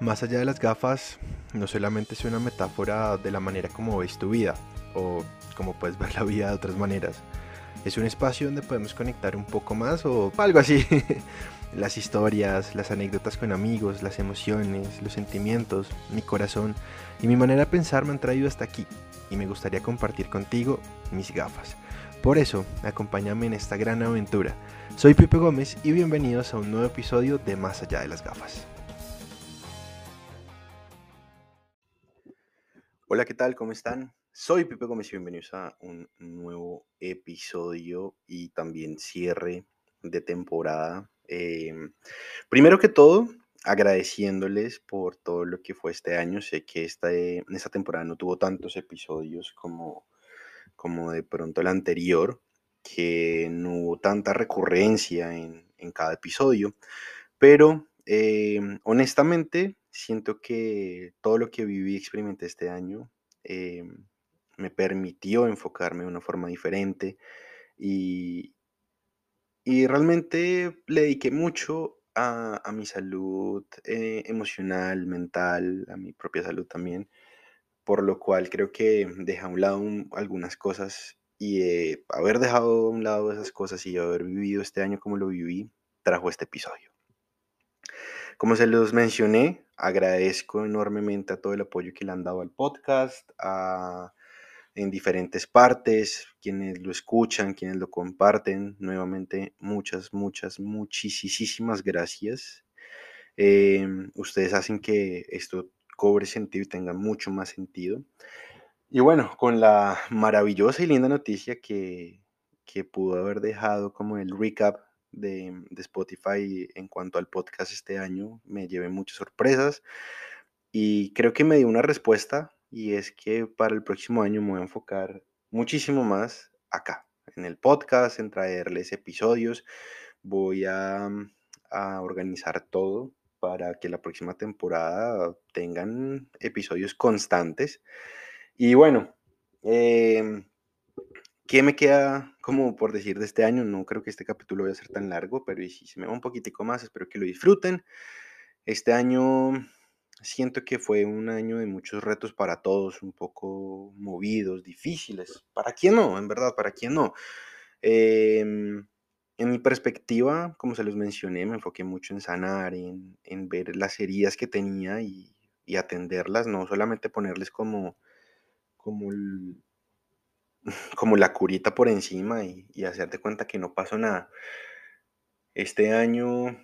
Más allá de las gafas, no solamente es una metáfora de la manera como ves tu vida o como puedes ver la vida de otras maneras. Es un espacio donde podemos conectar un poco más o algo así. las historias, las anécdotas con amigos, las emociones, los sentimientos, mi corazón y mi manera de pensar me han traído hasta aquí y me gustaría compartir contigo mis gafas. Por eso, acompáñame en esta gran aventura. Soy Pipe Gómez y bienvenidos a un nuevo episodio de Más allá de las gafas. Hola, ¿qué tal? ¿Cómo están? Soy Pipe Gómez y bienvenidos a un nuevo episodio y también cierre de temporada. Em, primero que todo, agradeciéndoles por todo lo que fue este año. Sé que esta, en esta temporada no tuvo tantos episodios como, como de pronto el anterior, que no hubo tanta recurrencia en, en cada episodio, pero em, honestamente siento que todo lo que viví y experimenté este año em, me permitió enfocarme de una forma diferente y, y realmente le dediqué mucho a, a mi salud eh, emocional, mental, a mi propia salud también, por lo cual creo que dejé a un lado algunas cosas y eh, haber dejado a un lado esas cosas y haber vivido este año como lo viví, trajo este episodio. Como se los mencioné, agradezco enormemente a todo el apoyo que le han dado al podcast, en diferentes partes, quienes lo escuchan, quienes lo comparten. Nuevamente, muchas, muchas, muchísimas gracias. Em, ustedes hacen que esto cobre sentido y tenga mucho más sentido. Y bueno, con la maravillosa y linda noticia que, que pudo haber dejado como el recap de, Spotify en cuanto al podcast este año. Me llevé muchas sorpresas y creo que me dio una respuesta y es que para el próximo año me voy a enfocar muchísimo más acá, en el podcast, en traerles episodios. Voy a, a organizar todo para que la próxima temporada tengan episodios constantes. Y bueno, eh, ¿Qué me queda como por decir de este año? No creo que este capítulo vaya a ser tan largo, pero si se me va un poquitico más, espero que lo disfruten. Este año siento que fue un año de muchos retos para todos, un poco movidos, difíciles. ¿Para quién no? En verdad, ¿para quién no? Em, en mi perspectiva, como se los mencioné, me enfoqué mucho en sanar, en, en ver las heridas que tenía y, y, atenderlas, no solamente ponerles como, como el, como la curita por encima y, hacerte cuenta que no pasó nada. Este año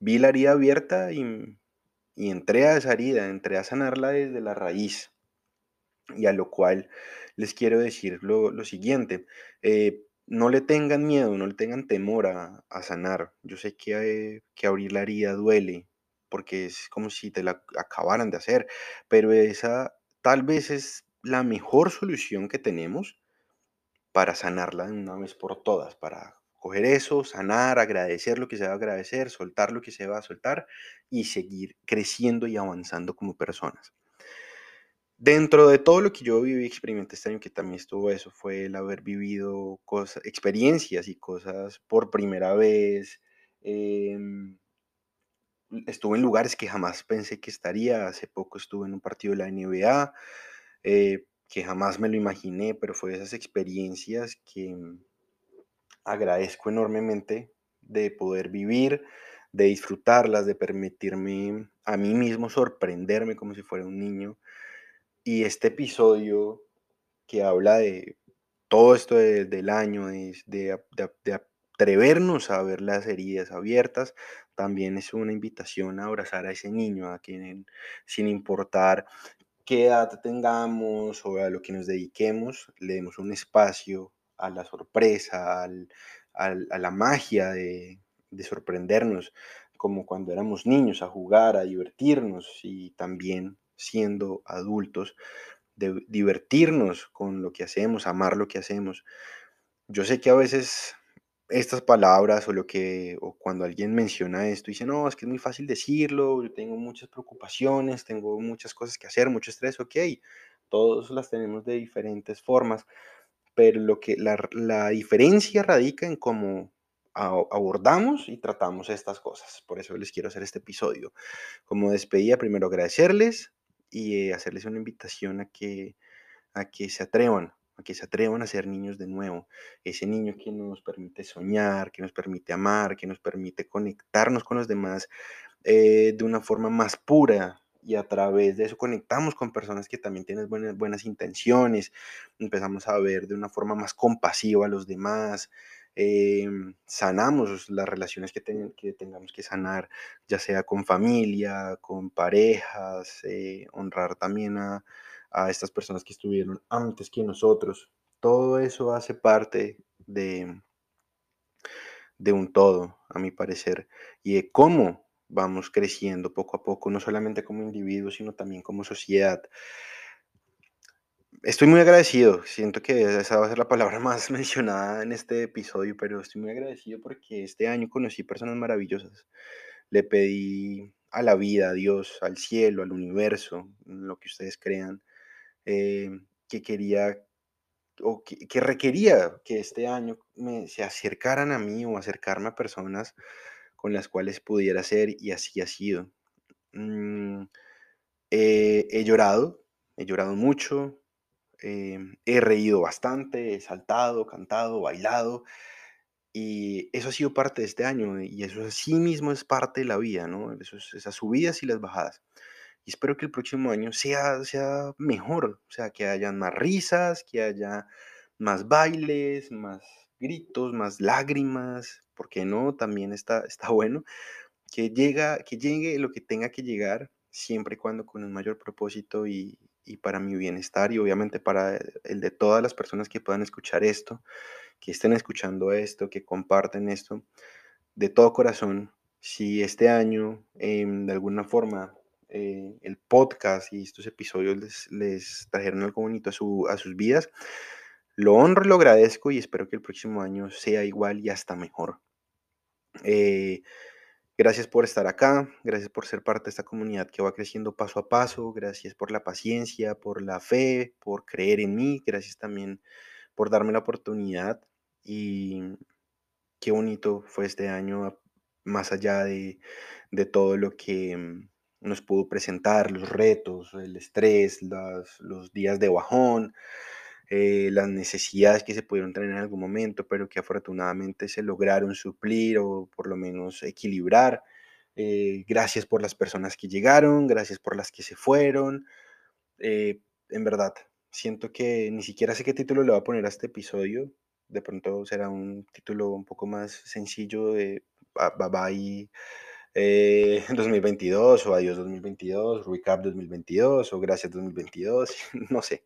vi la herida abierta y, entré a esa herida, entré a sanarla desde la raíz. Y a lo cual les quiero decir lo, siguiente, eh, no le tengan miedo, no le tengan temor a, sanar. Yo sé que, que abrir la herida duele, porque es como si te la acabaran de hacer, pero esa tal vez es la mejor solución que tenemos para sanarla de una vez por todas, para coger eso, sanar, agradecer lo que se va a agradecer, soltar lo que se va a soltar y seguir creciendo y avanzando como personas. Dentro de todo lo que yo viví y experimenté este año, que también estuvo eso, fue el haber vivido cosas, experiencias y cosas por primera vez. Em, estuve en lugares que jamás pensé que estaría. Hace poco estuve en un partido de la NBA. Eh, que jamás me lo imaginé, pero fue esas experiencias que mm, agradezco enormemente de poder vivir, de disfrutarlas, de permitirme a mí mismo sorprenderme como si fuera un niño. Y este episodio que habla de todo esto del año, de, de, atrevernos a ver las heridas abiertas, también es una invitación a abrazar a ese niño, a quien sin importar qué edad tengamos o a lo que nos dediquemos, le demos un espacio a la sorpresa, al, a la magia de, de sorprendernos, como cuando éramos niños, a jugar, a divertirnos y también siendo adultos, de divertirnos con lo que hacemos, amar lo que hacemos. Yo sé que a veces estas palabras o lo que, o cuando alguien menciona esto, dice, no, es que es muy fácil decirlo, yo tengo muchas preocupaciones, tengo muchas cosas que hacer, mucho estrés, ok, todos las tenemos de diferentes formas, pero lo que la, la diferencia radica en cómo abordamos y tratamos estas cosas. Por eso les quiero hacer este episodio. Como despedida, primero agradecerles y eh, hacerles una invitación a que, a que se atrevan, a que se atrevan a ser niños de nuevo. Ese niño que nos permite soñar, que nos permite amar, que nos permite conectarnos con los demás eh, de una forma más pura, y a través de eso conectamos con personas que también tienen buenas, buenas intenciones, empezamos a ver de una forma más compasiva a los demás, em, sanamos las relaciones que, tengamos que sanar, ya sea con familia, con parejas, eh, honrar también a, estas personas que estuvieron antes que nosotros. Todo eso hace parte de un todo, a mi parecer, y de cómo vamos creciendo poco a poco, no solamente como individuos, sino también como sociedad. Estoy muy agradecido, siento que esa va a ser la palabra más mencionada en este episodio, pero estoy muy agradecido porque este año conocí personas maravillosas. Le pedí a la vida, a Dios, al cielo, al universo, lo que ustedes crean, eh, que quería o que, requería que este año me, se acercaran a mí o acercarme a personas con las cuales pudiera ser y así ha sido. Mm, he llorado, he llorado mucho, em, he reído bastante, he saltado, cantado, bailado, y eso ha sido parte de este año, y eso sí mismo es parte de la vida, ¿no? esas subidas y las bajadas. Y espero que el próximo año sea, sea mejor, o sea, que haya más risas, que haya más bailes, más gritos, más lágrimas, porque no? También está, está bueno. Que, llega, que llegue lo que tenga que llegar, siempre y cuando con un mayor propósito y, para mi bienestar y obviamente para el de todas las personas que puedan escuchar esto, que estén escuchando esto, que comparten esto, de todo corazón, si este año em, de alguna forma eh, el podcast y estos episodios les, les trajeron algo bonito a, su, a sus vidas, lo honro y lo agradezco y espero que el próximo año sea igual y hasta mejor. Eh, gracias por estar acá, gracias por ser parte de esta comunidad que va creciendo paso a paso, gracias por la paciencia, por la fe, por creer en mí, gracias también por darme la oportunidad y qué bonito fue este año, más allá de, todo lo que mm, nos pudo presentar, los retos, el estrés, los días de bajón, eh, las necesidades que se pudieron tener en algún momento, pero que afortunadamente se lograron suplir o por lo menos equilibrar. Eh, gracias por las personas que llegaron, gracias por las que se fueron. Eh, en verdad, siento que ni siquiera sé qué título le voy a poner a este episodio. De pronto será un título un poco más sencillo de Bye Bye 2022 o Adiós 2022, Recap 2022 o Gracias 2022, no sé.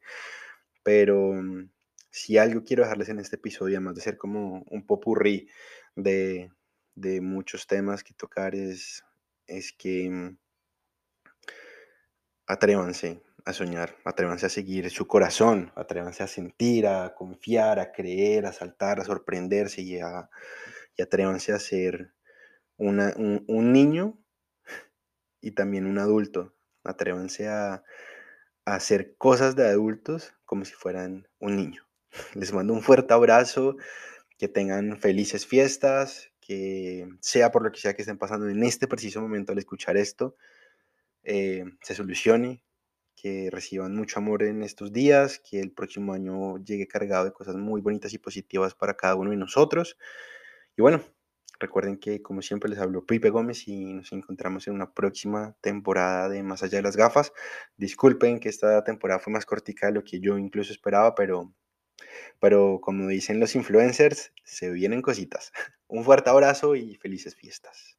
Pero mm, si algo quiero dejarles en este episodio, además de ser como un popurrí de, de muchos temas que tocar, es, es que mm, atrévanse a soñar, atrévanse a seguir su corazón, atrévanse a sentir, a confiar, a creer, a saltar, a sorprenderse y, a, atrévanse a ser un, un niño y también un adulto. Atrévanse hacer cosas de adultos como si fueran un niño. Les mando un fuerte abrazo, que tengan felices fiestas, que sea por lo que sea que estén pasando en este preciso momento al escuchar esto, eh, se solucione, que reciban mucho amor en estos días, que el próximo año llegue cargado de cosas muy bonitas y positivas para cada uno de nosotros. Y bueno, Recuerden que, como siempre, les hablo Pipe Gómez y nos encontramos en una próxima temporada de Más allá de las gafas. Disculpen que esta temporada fue más cortica de lo que yo incluso esperaba, pero, pero como dicen los influencers, se vienen cositas. Un fuerte abrazo y felices fiestas.